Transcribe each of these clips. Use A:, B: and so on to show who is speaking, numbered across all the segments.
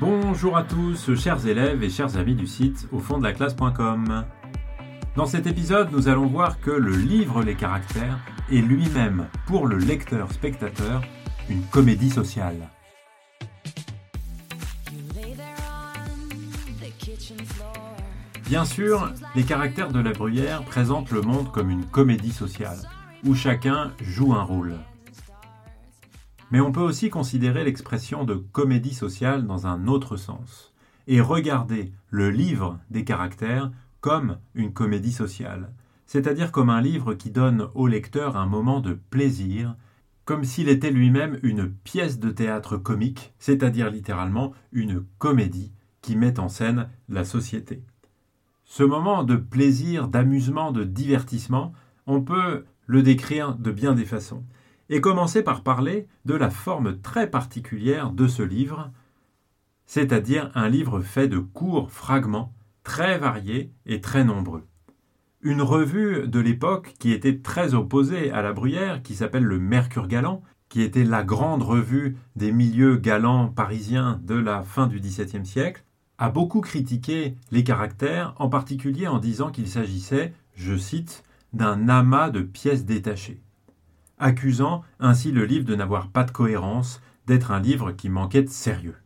A: Bonjour à tous, chers élèves et chers amis du site au fond de la classe.com. Dans cet épisode, nous allons voir que le livre Les caractères est lui-même, pour le lecteur-spectateur, une comédie sociale. Bien sûr, les caractères de la Bruyère présentent le monde comme une comédie sociale, où chacun joue un rôle. Mais on peut aussi considérer l'expression de comédie sociale dans un autre sens, et regarder le livre des caractères comme une comédie sociale, c'est-à-dire comme un livre qui donne au lecteur un moment de plaisir, comme s'il était lui-même une pièce de théâtre comique, c'est-à-dire littéralement une comédie qui met en scène la société. Ce moment de plaisir, d'amusement, de divertissement, on peut le décrire de bien des façons, et commencer par parler de la forme très particulière de ce livre, c'est-à-dire un livre fait de courts fragments très variés et très nombreux. Une revue de l'époque qui était très opposée à la Bruyère, qui s'appelle le Mercure Galant, qui était la grande revue des milieux galants parisiens de la fin du XVIIe siècle, a beaucoup critiqué les caractères, en particulier en disant qu'il s'agissait, je cite, d'un amas de pièces détachées, accusant ainsi le livre de n'avoir pas de cohérence, d'être un livre qui manquait de sérieux.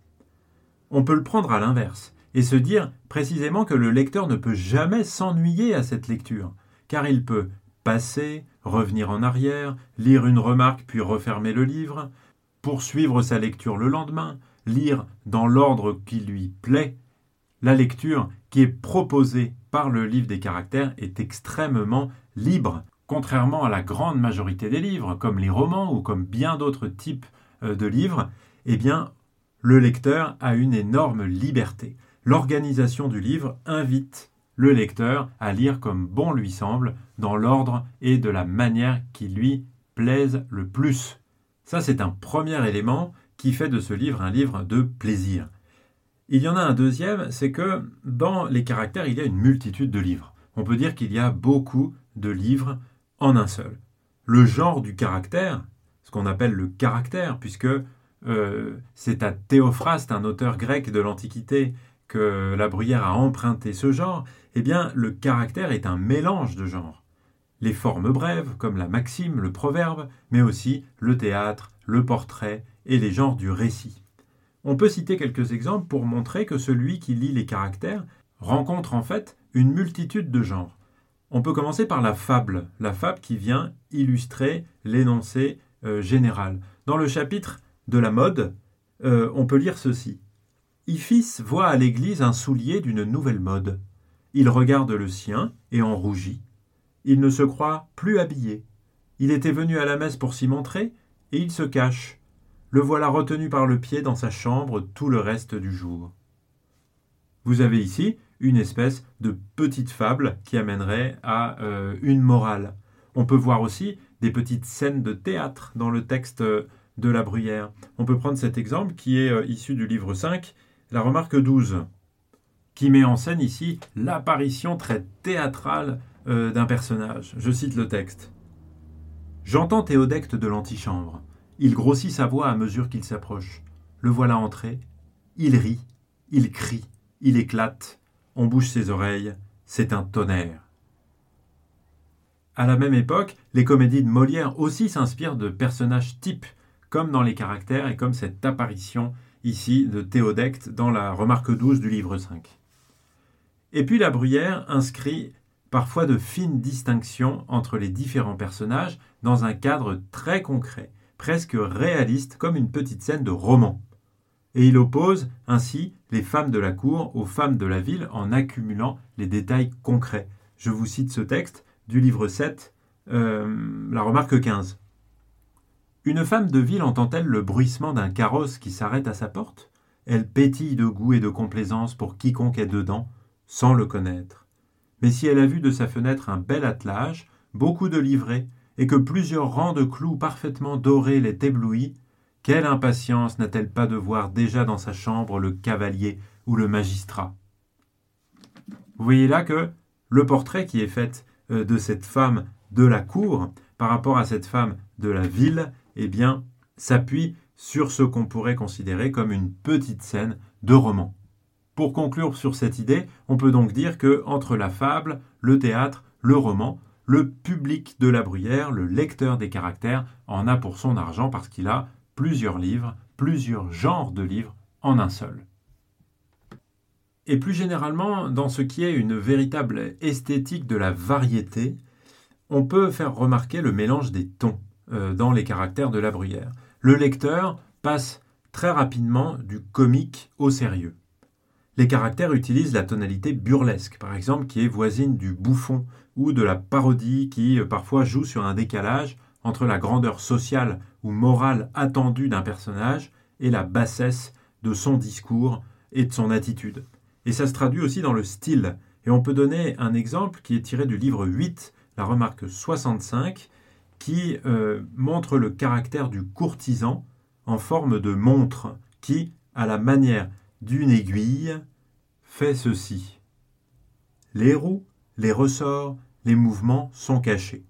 A: On peut le prendre à l'inverse, et se dire précisément que le lecteur ne peut jamais s'ennuyer à cette lecture, car il peut passer, revenir en arrière, lire une remarque puis refermer le livre, poursuivre sa lecture le lendemain, lire dans l'ordre qui lui plaît, la lecture qui est proposée par le livre des caractères est extrêmement libre, contrairement à la grande majorité des livres, comme les romans ou comme bien d'autres types euh, de livres, eh bien, le lecteur a une énorme liberté. L'organisation du livre invite le lecteur à lire comme bon lui semble, dans l'ordre et de la manière qui lui plaise le plus. Ça, c'est un premier élément qui fait de ce livre un livre de plaisir. Il y en a un deuxième, c'est que dans les caractères, il y a une multitude de livres. On peut dire qu'il y a beaucoup de livres en un seul. Le genre du caractère, ce qu'on appelle le caractère, puisque euh, c'est à Théophraste, un auteur grec de l'Antiquité, que la Bruyère a emprunté ce genre, eh bien le caractère est un mélange de genres. Les formes brèves, comme la maxime, le proverbe, mais aussi le théâtre, le portrait et les genres du récit. On peut citer quelques exemples pour montrer que celui qui lit les caractères rencontre en fait une multitude de genres. On peut commencer par la fable, la fable qui vient illustrer l'énoncé euh, général. Dans le chapitre de la mode, euh, on peut lire ceci. Iphis voit à l'église un soulier d'une nouvelle mode. Il regarde le sien et en rougit. Il ne se croit plus habillé. Il était venu à la messe pour s'y montrer, et il se cache. Le voilà retenu par le pied dans sa chambre tout le reste du jour. Vous avez ici une espèce de petite fable qui amènerait à euh, une morale. On peut voir aussi des petites scènes de théâtre dans le texte de la Bruyère. On peut prendre cet exemple qui est euh, issu du livre 5, la remarque 12, qui met en scène ici l'apparition très théâtrale euh, d'un personnage. Je cite le texte. J'entends Théodecte de l'antichambre. Il grossit sa voix à mesure qu'il s'approche. Le voilà entré. Il rit, il crie, il éclate. On bouge ses oreilles. C'est un tonnerre. À la même époque, les comédies de Molière aussi s'inspirent de personnages types, comme dans les caractères et comme cette apparition ici de Théodecte dans la remarque 12 du livre 5. Et puis la Bruyère inscrit parfois de fines distinctions entre les différents personnages dans un cadre très concret presque réaliste comme une petite scène de roman. Et il oppose ainsi les femmes de la cour aux femmes de la ville en accumulant les détails concrets. Je vous cite ce texte du livre 7, euh, la remarque 15. Une femme de ville entend-elle le bruissement d'un carrosse qui s'arrête à sa porte? Elle pétille de goût et de complaisance pour quiconque est dedans, sans le connaître. Mais si elle a vu de sa fenêtre un bel attelage, beaucoup de livrées, et que plusieurs rangs de clous parfaitement dorés l'aient ébloui, quelle impatience n'a-t-elle pas de voir déjà dans sa chambre le cavalier ou le magistrat? Vous voyez là que le portrait qui est fait euh, de cette femme de la cour par rapport à cette femme de la ville, eh bien, s'appuie sur ce qu'on pourrait considérer comme une petite scène de roman. Pour conclure sur cette idée, on peut donc dire que entre la fable, le théâtre, le roman, le public de la bruyère, le lecteur des caractères, en a pour son argent parce qu'il a plusieurs livres, plusieurs genres de livres en un seul. Et plus généralement, dans ce qui est une véritable esthétique de la variété, on peut faire remarquer le mélange des tons euh, dans les caractères de la bruyère. Le lecteur passe très rapidement du comique au sérieux. Les caractères utilisent la tonalité burlesque, par exemple, qui est voisine du bouffon, ou de la parodie, qui euh, parfois joue sur un décalage entre la grandeur sociale ou morale attendue d'un personnage et la bassesse de son discours et de son attitude. Et ça se traduit aussi dans le style. Et on peut donner un exemple qui est tiré du livre 8, la remarque 65, qui euh, montre le caractère du courtisan en forme de montre, qui, à la manière d'une aiguille, fait ceci. Les roues, les ressorts, les mouvements sont cachés.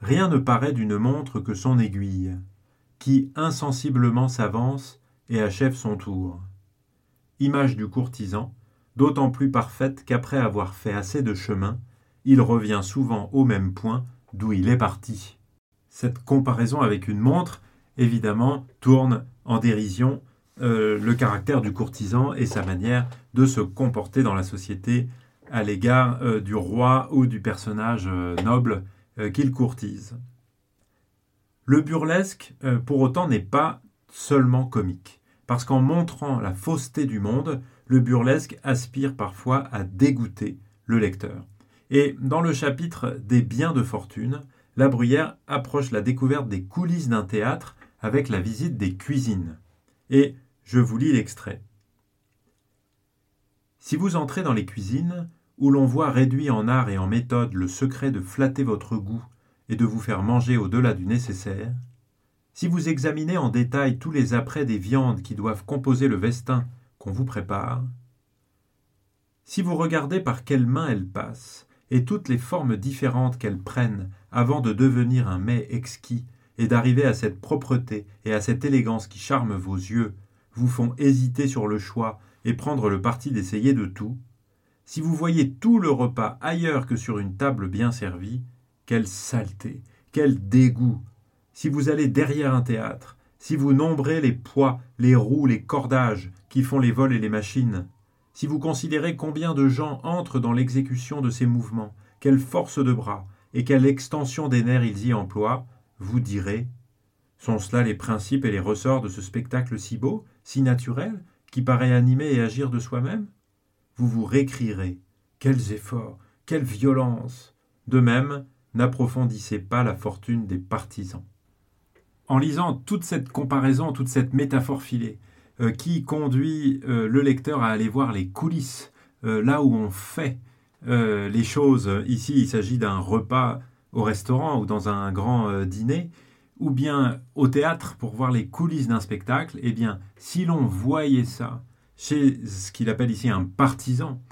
A: Rien ne paraît d'une montre que son aiguille, qui insensiblement s'avance et achève son tour. Image du courtisan, d'autant plus parfaite qu'après avoir fait assez de chemin, il revient souvent au même point d'où il est parti. Cette comparaison avec une montre, évidemment, tourne en dérision euh, le caractère du courtisan et sa manière de se comporter dans la société à l'égard euh, du roi ou du personnage euh, noble qu'il courtise. Le burlesque, pour autant, n'est pas seulement comique, parce qu'en montrant la fausseté du monde, le burlesque aspire parfois à dégoûter le lecteur. Et dans le chapitre des biens de fortune, la Bruyère approche la découverte des coulisses d'un théâtre avec la visite des cuisines. Et je vous lis l'extrait. Si vous entrez dans les cuisines, où l'on voit réduit en art et en méthode le secret de flatter votre goût et de vous faire manger au-delà du nécessaire, si vous examinez en détail tous les apprêts des viandes qui doivent composer le vestin qu'on vous prépare, si vous regardez par quelles mains elles passent, et toutes les formes différentes qu'elles prennent avant de devenir un mets exquis et d'arriver à cette propreté et à cette élégance qui charment vos yeux, vous font hésiter sur le choix et prendre le parti d'essayer de tout, si vous voyez tout le repas ailleurs que sur une table bien servie, quelle saleté, quel dégoût. Si vous allez derrière un théâtre, si vous nombrez les poids, les roues, les cordages qui font les vols et les machines, si vous considérez combien de gens entrent dans l'exécution de ces mouvements, quelle force de bras et quelle extension des nerfs ils y emploient, vous direz Sont cela les principes et les ressorts de ce spectacle si beau, si naturel, qui paraît animer et agir de soi-même? Vous vous récrierez Quels efforts, quelle violence De même, n'approfondissez pas la fortune des partisans. En lisant toute cette comparaison, toute cette métaphore filée, euh, qui conduit euh, le lecteur à aller voir les coulisses, euh, là où on fait les choses. Ici, il s'agit d'un repas au restaurant ou dans un grand dîner, ou bien au théâtre pour voir les coulisses d'un spectacle. Eh bien, si l'on voyait ça chez ce qu'il appelle ici un partisan,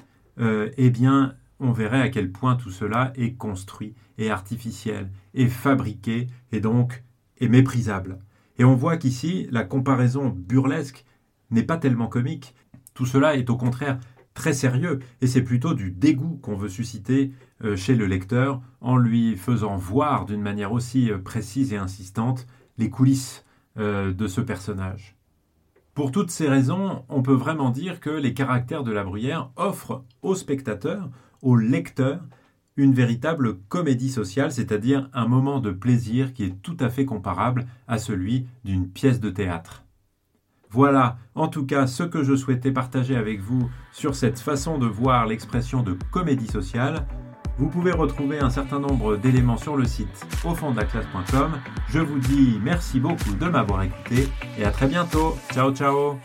A: eh bien, on verrait à quel point tout cela est construit, et artificiel, et fabriqué, et donc est méprisable. Et on voit qu'ici, la comparaison burlesque n'est pas tellement comique. Tout cela est au contraire très sérieux et c'est plutôt du dégoût qu'on veut susciter euh, chez le lecteur en lui faisant voir d'une manière aussi euh, précise et insistante les coulisses euh, de ce personnage. Pour toutes ces raisons, on peut vraiment dire que les caractères de la bruyère offrent au spectateur, au lecteur, une véritable comédie sociale, c'est-à-dire un moment de plaisir qui est tout à fait comparable à celui d'une pièce de théâtre. Voilà en tout cas ce que je souhaitais partager avec vous sur cette façon de voir l'expression de comédie sociale. Vous pouvez retrouver un certain nombre d'éléments sur le site au fond de la classe.com. Je vous dis merci beaucoup de m'avoir écouté et à très bientôt. Ciao ciao